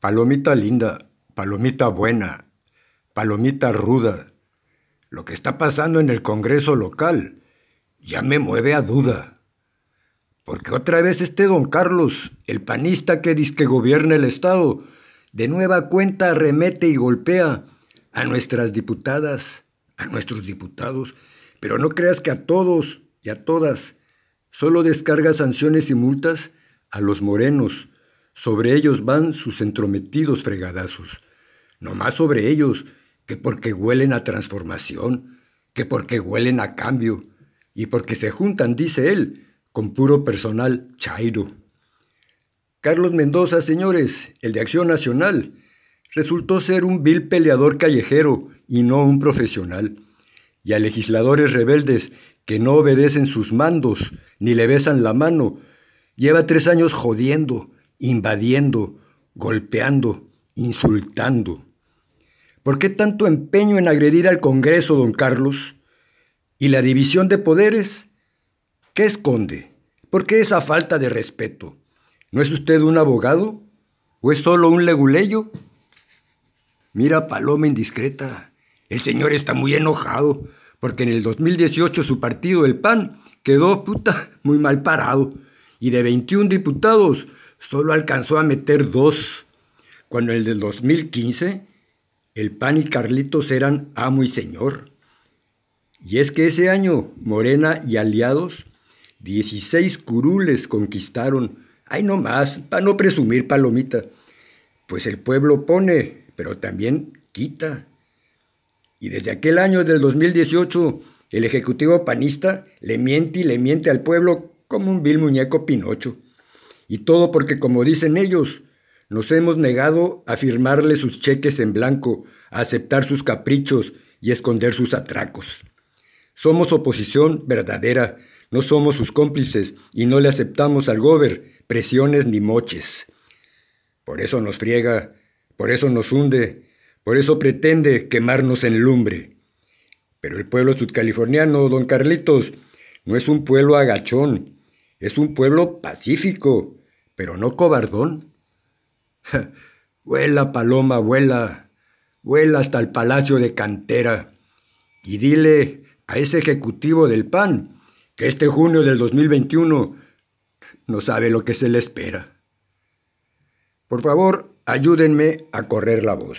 Palomita linda, palomita buena, palomita ruda, lo que está pasando en el Congreso local ya me mueve a duda. Porque otra vez este don Carlos, el panista que dice que gobierna el Estado, de nueva cuenta arremete y golpea a nuestras diputadas, a nuestros diputados, pero no creas que a todos y a todas solo descarga sanciones y multas a los morenos, sobre ellos van sus entrometidos fregadazos. No más sobre ellos, que porque huelen a transformación, que porque huelen a cambio, y porque se juntan, dice él, con puro personal chairo. Carlos Mendoza, señores, el de Acción Nacional, resultó ser un vil peleador callejero y no un profesional. Y a legisladores rebeldes que no obedecen sus mandos ni le besan la mano, lleva tres años jodiendo, invadiendo, golpeando, insultando. ¿Por qué tanto empeño en agredir al Congreso, don Carlos? ¿Y la división de poderes? ¿Qué esconde? ¿Por qué esa falta de respeto? ¿No es usted un abogado? ¿O es solo un leguleyo? Mira, Paloma indiscreta, el señor está muy enojado porque en el 2018 su partido, el PAN, quedó puta muy mal parado y de 21 diputados solo alcanzó a meter dos, cuando en el del 2015 el PAN y Carlitos eran amo y señor. Y es que ese año Morena y aliados 16 curules conquistaron. Ay, no más, para no presumir palomita. Pues el pueblo pone, pero también quita. Y desde aquel año del 2018, el Ejecutivo panista le miente y le miente al pueblo como un vil muñeco Pinocho. Y todo porque, como dicen ellos, nos hemos negado a firmarle sus cheques en blanco, a aceptar sus caprichos y esconder sus atracos. Somos oposición verdadera, no somos sus cómplices y no le aceptamos al gober presiones ni moches. Por eso nos friega, por eso nos hunde, por eso pretende quemarnos en lumbre. Pero el pueblo sudcaliforniano, don Carlitos, no es un pueblo agachón, es un pueblo pacífico, pero no cobardón. vuela, paloma, vuela, vuela hasta el palacio de cantera y dile a ese ejecutivo del PAN que este junio del 2021 no sabe lo que se le espera. Por favor, ayúdenme a correr la voz.